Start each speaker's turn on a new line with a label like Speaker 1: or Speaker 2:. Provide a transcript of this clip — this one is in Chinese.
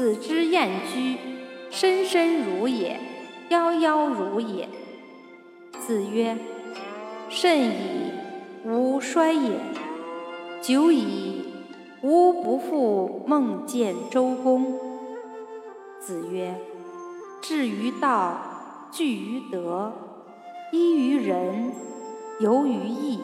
Speaker 1: 子之燕居，深深如也，夭夭如也。子曰：甚矣吾衰也！久矣吾不复梦见周公。子曰：至于道，据于德，依于仁，游于义。